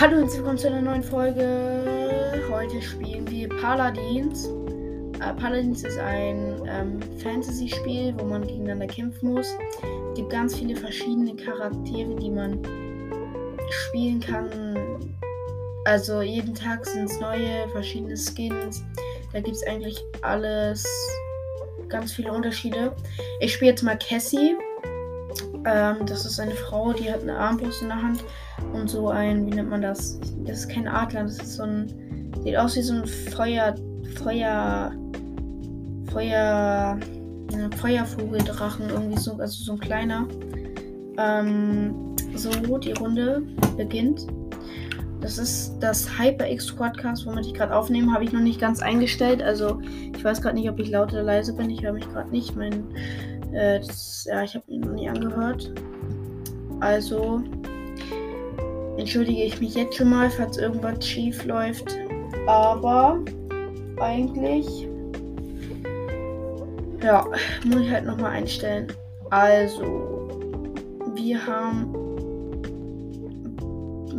Hallo und willkommen zu einer neuen Folge. Heute spielen wir Paladins. Äh, Paladins ist ein ähm, Fantasy-Spiel, wo man gegeneinander kämpfen muss. Es gibt ganz viele verschiedene Charaktere, die man spielen kann. Also jeden Tag sind es neue, verschiedene Skins. Da gibt es eigentlich alles, ganz viele Unterschiede. Ich spiele jetzt mal Cassie. Ähm, das ist eine Frau, die hat eine Armbrust in der Hand und so ein, wie nennt man das? Das ist kein Adler, das ist so ein, sieht aus wie so ein Feuer, Feuer, Feuer, Feuervogeldrachen, irgendwie so, also so ein kleiner. Ähm, so, die Runde beginnt. Das ist das HyperX Squadcast, womit ich gerade aufnehme, habe ich noch nicht ganz eingestellt. Also ich weiß gerade nicht, ob ich laut oder leise bin. Ich höre mich gerade nicht. Mein, äh, das, ja, ich habe ihn noch nie angehört. Also entschuldige ich mich jetzt schon mal, falls irgendwas schief läuft. Aber eigentlich, ja, muss ich halt nochmal einstellen. Also, wir haben,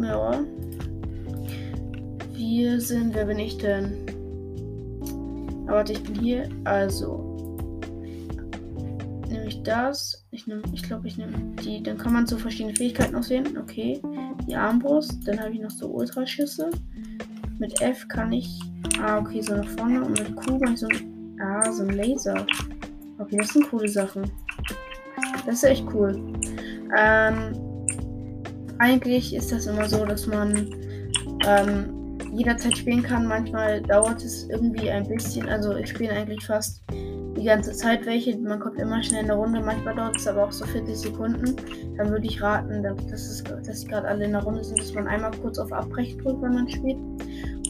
ja, wir sind, wer bin ich denn? Aber warte, ich bin hier. Also, ich das. Ich nehme, ich glaube, ich nehme die. Dann kann man so verschiedene Fähigkeiten auswählen. Okay die Armbrust. Dann habe ich noch so Ultraschüsse. Mit F kann ich. Ah, okay, so nach vorne. Und mit Q kann ich so. Ah, so ein Laser. Okay, das sind coole Sachen. Das ist echt cool. Ähm, eigentlich ist das immer so, dass man ähm, jederzeit spielen kann. Manchmal dauert es irgendwie ein bisschen. Also ich spiele eigentlich fast ganze Zeit welche. Man kommt immer schnell in der Runde. Manchmal dauert es aber auch so 40 Sekunden. Dann würde ich raten, dass, es, dass sie gerade alle in der Runde sind, dass man einmal kurz auf Abbrechen drückt, wenn man spielt.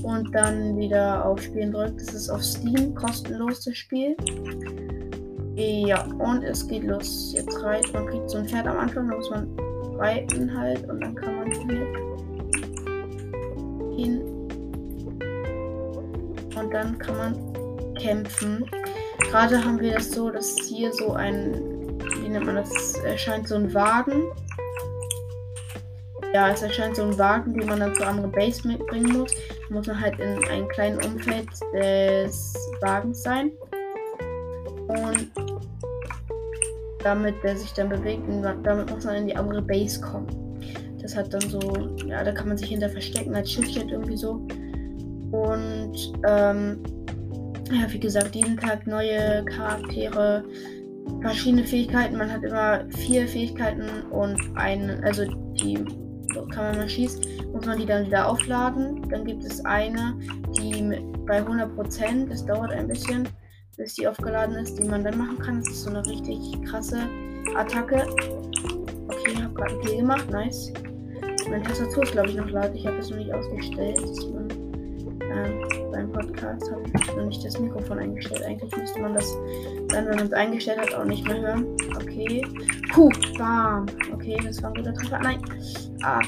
Und dann wieder auf Spielen drückt. Das ist auf Steam kostenlos das Spiel. Ja, und es geht los. Jetzt reitet man kriegt so ein Pferd am Anfang, da muss man reiten halt und dann kann man hier hin. Und dann kann man kämpfen. Gerade haben wir das so, dass hier so ein, wie nennt man das, erscheint so ein Wagen. Ja, es erscheint so ein Wagen, den man dann zur anderen Base mitbringen muss. Da muss man halt in einem kleinen Umfeld des Wagens sein. Und damit der sich dann bewegt, damit muss man in die andere Base kommen. Das hat dann so, ja, da kann man sich hinter verstecken als Schiffchen irgendwie so. Und ähm, ja, wie gesagt, jeden Tag neue Charaktere, verschiedene Fähigkeiten. Man hat immer vier Fähigkeiten und einen, also die kann man mal schießen, muss man die dann wieder aufladen. Dann gibt es eine, die bei 100%, das dauert ein bisschen, bis die aufgeladen ist, die man dann machen kann. Das ist so eine richtig krasse Attacke. Okay, ich habe gerade einen gemacht, nice. Meine Tastatur ist glaube ich noch laut, ich habe das noch nicht ausgestellt. Man, ähm, beim Podcast habe ich noch nicht das Mikrofon eingestellt. Eigentlich müsste man das dann, wenn man es eingestellt hat, auch nicht mehr hören. Okay. Puh, bam. Okay, das war ein guter Treffer. Nein. Ah.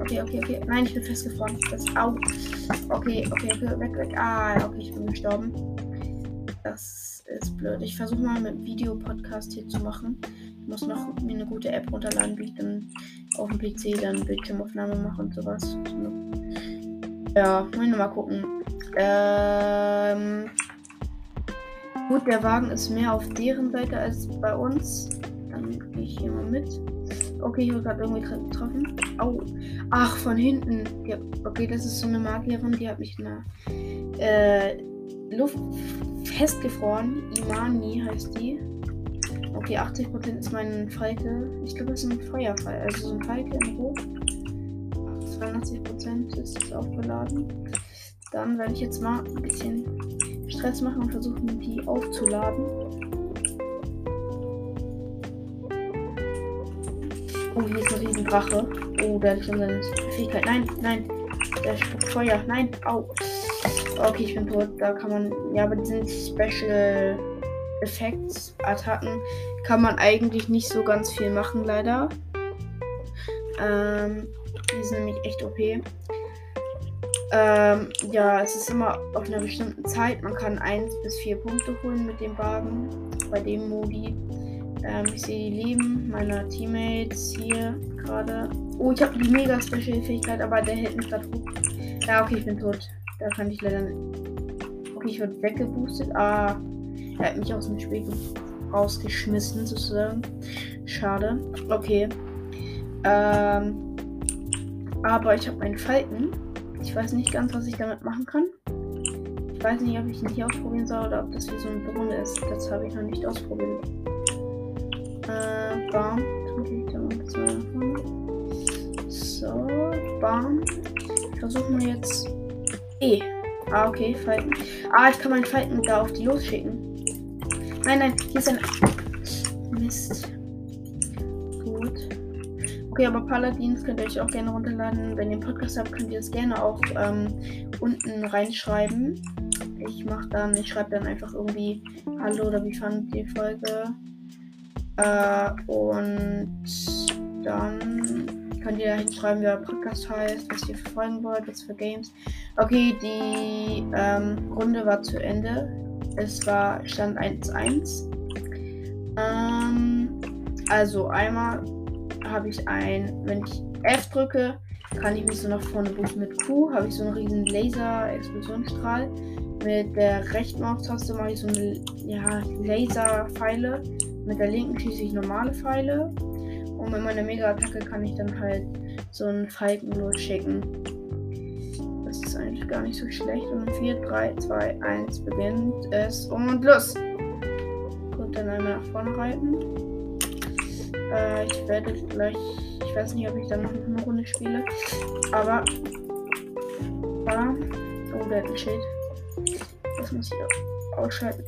Okay, okay, okay. Nein, ich bin festgefroren. Das au. Okay, okay, okay. Weg, weg. Ah, okay, ich bin gestorben. Das ist blöd. Ich versuche mal mit Videopodcast hier zu machen. Ich muss noch mir eine gute App runterladen, wie ich dann auf dem PC dann Bildschirmaufnahme mache und sowas. Ja, wollen wir mal gucken. Ähm, gut, der Wagen ist mehr auf deren Seite als bei uns. Dann gehe ich hier mal mit. Okay, ich wurde gerade irgendwie getroffen. Au. Ach, von hinten. Ja, okay, das ist so eine Magierin, die hat mich in der äh, Luft festgefroren. Imani heißt die. Okay, 80% ist mein Falke. Ich glaube, das ist ein Feuerfall. Also so ein Falke in Rot. 82% ist es aufgeladen. Dann werde ich jetzt mal ein bisschen Stress machen und versuchen, die aufzuladen. Oh, hier ist ein riesen Drache. Oh, hat schon seine Fähigkeit. Nein, nein. Der spuckt Feuer. Nein, au. Okay, ich bin tot. Da kann man. Ja, aber die sind Special Effects, Attacken, kann man eigentlich nicht so ganz viel machen, leider. Ähm, die sind nämlich echt OP. Ähm, ja, es ist immer auf einer bestimmten Zeit. Man kann 1 bis 4 Punkte holen mit dem Wagen. Bei dem Modi. Ähm, ich sehe die Leben meiner Teammates hier gerade. Oh, ich habe die mega Special Fähigkeit, aber der hält mich gerade hoch. Ja, okay, ich bin tot. Da kann ich leider nicht. Okay, ich wurde weggeboostet. Ah, er hat mich aus dem Spiel rausgeschmissen, sozusagen. Schade. Okay. Ähm, aber ich habe einen Falken. Ich weiß nicht ganz, was ich damit machen kann. Ich weiß nicht, ob ich ihn hier ausprobieren soll oder ob das wie so ein Drohne ist. Das habe ich noch nicht ausprobiert. Äh, bam. So, bam. Ich versuche mal jetzt. E. Ah, okay, Falken. Ah, ich kann meinen Falken da auf die losschicken. Nein, nein, hier ist ein. Mist. Gut. Okay, aber Paladins könnt ihr euch auch gerne runterladen. Wenn ihr einen Podcast habt, könnt ihr es gerne auch ähm, unten reinschreiben. Ich mache dann, ich schreibe dann einfach irgendwie Hallo oder wie fand die Folge. Äh, und dann könnt ihr da hinschreiben, wie euer Podcast heißt, was ihr verfolgen wollt, was für Games. Okay, die ähm, Runde war zu Ende. Es war Stand 1-1. Ähm, also einmal habe ich ein, wenn ich F drücke, kann ich mich so nach vorne boosten mit Q, habe ich so einen riesen Laser-Explosionsstrahl. Mit der rechten Maustaste mache ich so eine ja, Laser-Pfeile. Mit der linken schieße ich normale Pfeile. Und mit meiner Mega-Attacke kann ich dann halt so einen Falken losschicken. Das ist eigentlich gar nicht so schlecht. Und 4, 3, 2, 1 beginnt es und los! Gut, dann einmal nach vorne reiten. Äh, ich werde gleich. Ich weiß nicht, ob ich dann noch eine Runde spiele. Aber. Da. Oh, der hat ein Schild. Das muss ich ausschalten.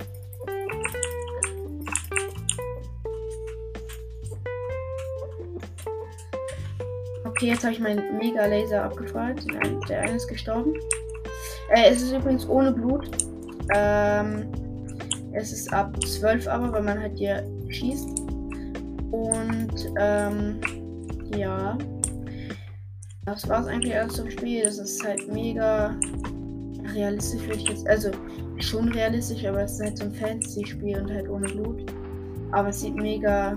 Okay, jetzt habe ich meinen Mega-Laser abgefeuert. Der eine ist gestorben. Äh, es ist übrigens ohne Blut. Ähm, es ist ab 12 aber, weil man halt hier schießt. Und ähm, ja. Das war es eigentlich alles zum Spiel. Das ist halt mega realistisch, würde ich jetzt. Also schon realistisch, aber es ist halt so ein Fantasy-Spiel und halt ohne Blut. Aber es sieht mega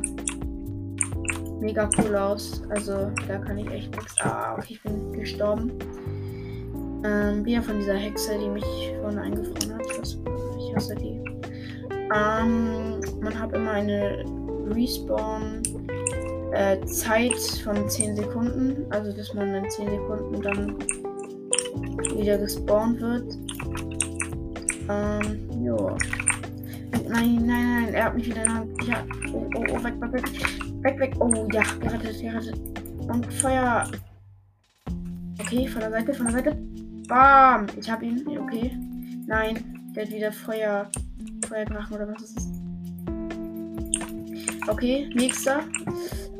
mega cool aus. Also da kann ich echt nichts. Ah, okay, ich bin gestorben. Ähm, wieder von dieser Hexe, die mich vorne eingefroren hat. Ich hasse die. Ähm, man hat immer eine Respawn-Zeit äh, von 10 Sekunden. Also, dass man in 10 Sekunden dann wieder gespawnt wird. Ähm, ja. Nein, nein, nein, er hat mich wieder in der Hand. Ja, oh, oh, oh, weg, weg, weg. Weg, weg. Oh, ja, gerettet, gerettet. Und Feuer. Okay, von der Seite, von der Seite. Bam! Ich hab ihn. Okay. Nein, der hat wieder Feuer. Feuerdrachen oder was ist das? Okay, nächster.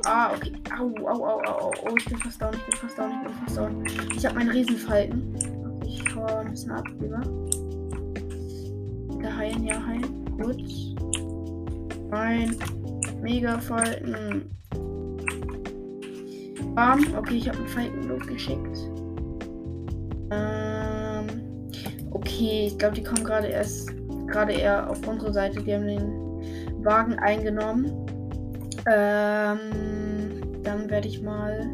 Ah, okay. Au, au, au, au, au. Oh, ich bin fast down, ich bin fast down, ich bin fast down. Ich habe meinen Riesenfalten. Okay, ich hau ein bisschen ab, lieber. Wieder heilen, ja, heilen. Gut. Nein. Mega Falten. Bam. Okay, ich habe einen Falken losgeschickt. Ähm. Okay, ich glaube, die kommen gerade erst gerade eher auf unsere Seite. Die haben den Wagen eingenommen. Ähm, dann werde ich mal.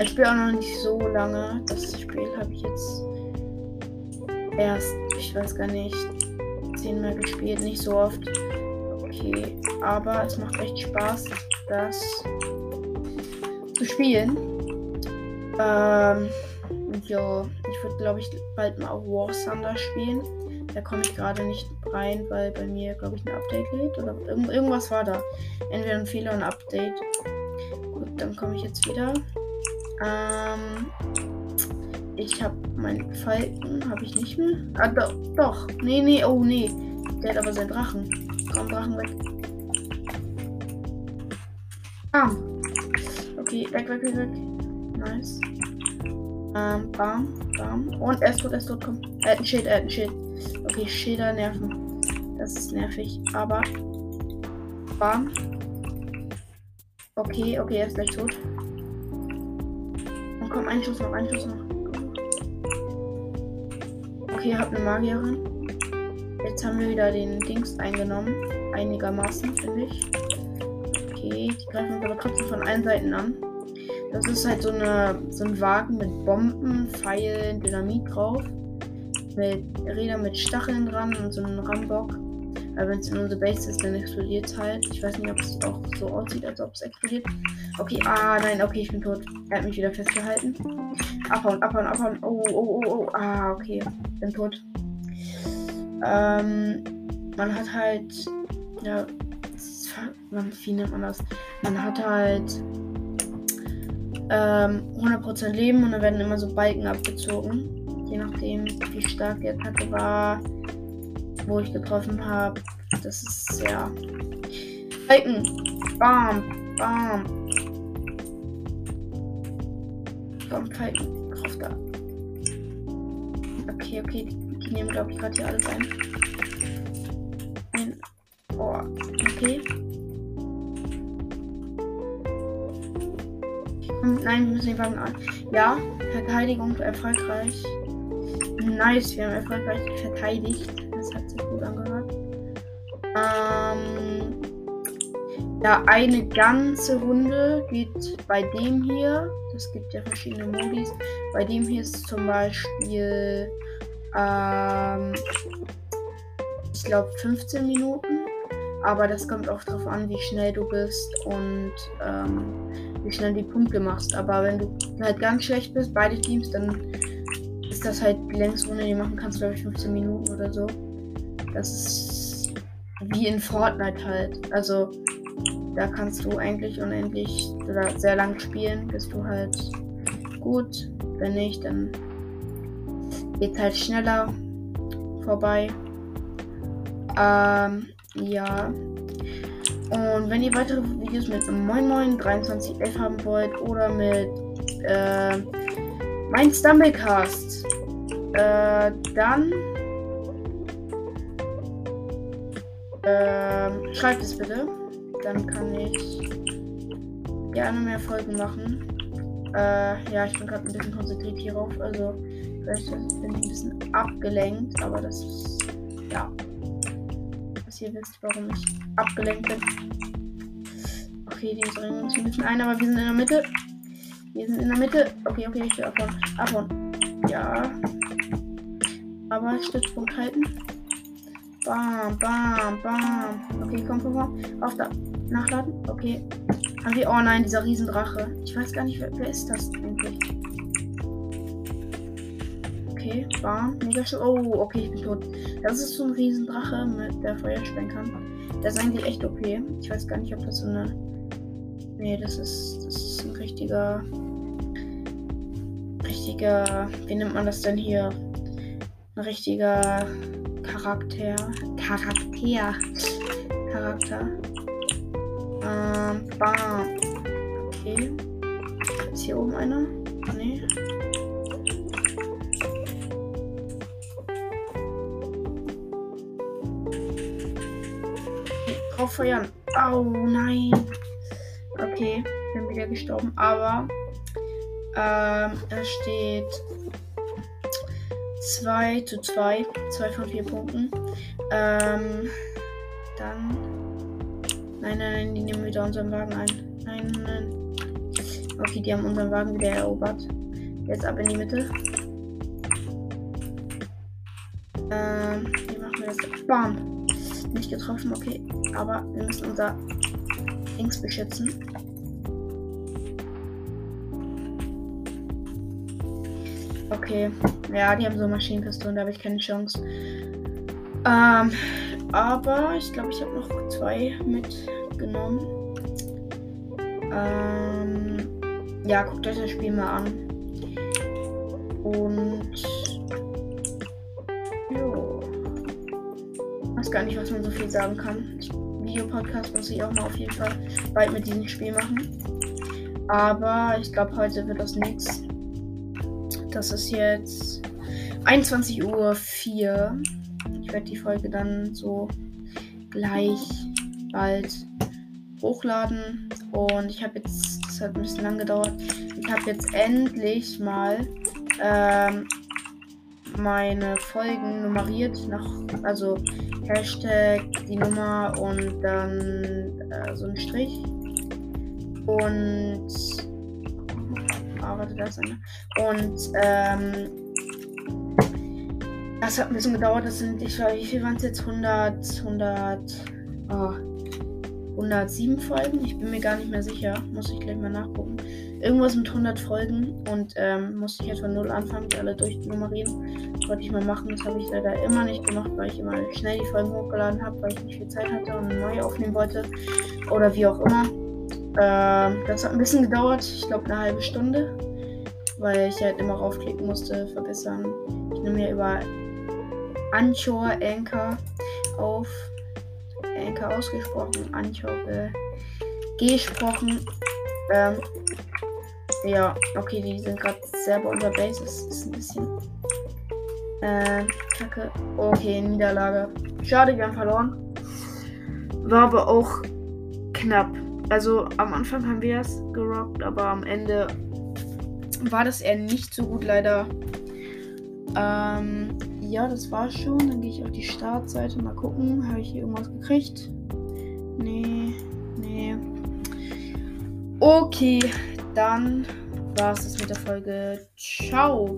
Ich spiele auch noch nicht so lange. Das Spiel habe ich jetzt erst, ich weiß gar nicht, zehnmal gespielt, nicht so oft. Okay, aber es macht echt Spaß, das zu spielen. Ähm, ja, ich würde glaube ich bald mal auch War Thunder spielen. Da komme ich gerade nicht rein, weil bei mir, glaube ich, ein Update lädt. Oder irgend irgendwas war da. Entweder ein Fehler oder ein Update. Gut, dann komme ich jetzt wieder. Ähm, ich habe meinen Falken, habe ich nicht mehr. Ah, doch, doch. Nee, nee, oh nee. Der hat aber seinen Drachen. Komm, Drachen weg. Bam. Okay, weg, weg, weg, weg. Nice. Ähm, bam, bam. Und ist tot, ist tot, komm. Er hat ein Schild, er hat ein Schild. Okay, Schilder nerven. Das ist nervig. Aber. Bam. Okay, okay, er ist gleich tot. Und komm, ein Schuss noch, ein Schuss noch. Okay, habt eine Magierin. Jetzt haben wir wieder den Dings eingenommen. Einigermaßen, finde ich. Okay, die greifen uns aber trotzdem von allen Seiten an. Das ist halt so, eine, so ein Wagen mit Bomben, Pfeilen, Dynamit drauf. Mit Rädern mit Stacheln dran und so einem Rambock. Aber wenn es in unsere Base ist, dann explodiert es halt. Ich weiß nicht, ob es auch so aussieht, als ob es explodiert. Okay, ah, nein, okay, ich bin tot. Er hat mich wieder festgehalten. Abhauen, abhauen, abhauen. Oh, oh, oh, oh. Ah, okay. Bin tot. Ähm, man hat halt. Ja. Wie nennt man das? Man hat halt. Ähm, 100% Leben und dann werden immer so Balken abgezogen. Je nachdem, wie stark die Attacke war wo ich getroffen habe. Das ist ja. Balken! Bam! Bam! Bam, Falken. Drauf da. Okay, okay. Die, nehmen, glaube ich, gerade hier alles ein. ein. Oh, okay. Nein, wir müssen die Wagen an. Ja, Verteidigung erfolgreich. Nice, wir haben erfolgreich verteidigt. Ähm, ja, eine ganze Runde geht bei dem hier. Das gibt ja verschiedene Modis. Bei dem hier ist zum Beispiel, ähm, ich glaube, 15 Minuten. Aber das kommt auch darauf an, wie schnell du bist und ähm, wie schnell die Punkte machst. Aber wenn du halt ganz schlecht bist, beide Teams, dann ist das halt die längste Runde, die machen kannst, glaube ich, 15 Minuten oder so. Das ist wie in Fortnite halt. Also da kannst du eigentlich unendlich sehr lang spielen, bist du halt gut. Wenn nicht, dann geht halt schneller vorbei. Ähm, ja. Und wenn ihr weitere Videos mit Moin Moin 2311 haben wollt oder mit äh, mein Stumblecast, äh, dann Ähm, schreibt es bitte. Dann kann ich gerne mehr Folgen machen. Äh, ja, ich bin gerade ein bisschen konzentriert hierauf. Also, vielleicht bin ich ein bisschen abgelenkt, aber das ist, ja. Dass ihr wisst, warum ich abgelenkt bin. Okay, die drängen uns ein bisschen ein, aber wir sind in der Mitte. Wir sind in der Mitte. Okay, okay, ich will abhauen. Abhauen. Ja. Aber Stützpunkt halten. Bam, bam, bam. Okay, komm, komm, komm. Auf da. Nachladen. Okay. Haben wir. Oh nein, dieser Riesendrache. Ich weiß gar nicht, wer, wer ist das eigentlich? Okay, bam. Mega Oh, okay, ich bin tot. Das ist so ein Riesendrache, mit der Feuer sprengen kann. Der ist eigentlich echt OP. Ich weiß gar nicht, ob das so eine. Nee, das ist. Das ist ein richtiger. Richtiger. Wie nennt man das denn hier? Ein richtiger Charakter. Charakter. Charakter. Ähm, bam. Okay. Ist hier oben einer? Nee. Drauf feuern. Oh nein. Okay, bin wieder gestorben. Aber ähm, er steht 2 zu 2. 2 von 4 Punkten. Ähm, dann. Nein, nein, nein, die nehmen wieder unseren Wagen ein. Nein, nein. Okay, die haben unseren Wagen wieder erobert. Jetzt ab in die Mitte. Ähm, wie machen wir das? Bam! Nicht getroffen, okay. Aber wir müssen unser Dings beschützen. Okay. Ja, die haben so Maschinenpistolen, da habe ich keine Chance. Ähm, aber ich glaube, ich habe noch zwei mitgenommen. Ähm, ja, guckt euch das Spiel mal an. Und. Jo. Weiß gar nicht, was man so viel sagen kann. Videopodcast muss ich auch mal auf jeden Fall bald mit diesem Spiel machen. Aber ich glaube, heute wird das nichts. Das ist jetzt 21 Uhr 4. Ich werde die Folge dann so gleich bald hochladen. Und ich habe jetzt, das hat ein bisschen lang gedauert, ich habe jetzt endlich mal ähm, meine Folgen nummeriert nach, also Hashtag, die Nummer und dann äh, so ein Strich. Und Da ist eine. Und, ähm, das hat ein bisschen gedauert. Das sind, ich weiß, wie viel waren es jetzt? 100, 100, oh, 107 Folgen? Ich bin mir gar nicht mehr sicher. Muss ich gleich mal nachgucken. Irgendwas mit 100 Folgen und ähm, musste ich jetzt von null anfangen, die alle durchnummerieren. Wollte ich mal machen. Das habe ich leider immer nicht gemacht, weil ich immer schnell die Folgen hochgeladen habe, weil ich nicht viel Zeit hatte und neu aufnehmen wollte. Oder wie auch immer. Ähm, das hat ein bisschen gedauert. Ich glaube, eine halbe Stunde. Weil ich halt immer raufklicken musste, verbessern. Ich nehme ja über Anchor Anchor auf. Anchor ausgesprochen, Anchor äh, gesprochen. Ähm, ja, okay, die sind gerade selber unter Base. Das ist ein bisschen. Äh, kacke. Okay, Niederlage. Schade, wir haben verloren. War aber auch knapp. Also am Anfang haben wir es gerockt, aber am Ende war das eher nicht so gut, leider. Ähm, ja, das war schon. Dann gehe ich auf die Startseite. Mal gucken. Habe ich hier irgendwas gekriegt? Nee, nee. Okay, dann war es das mit der Folge. Ciao.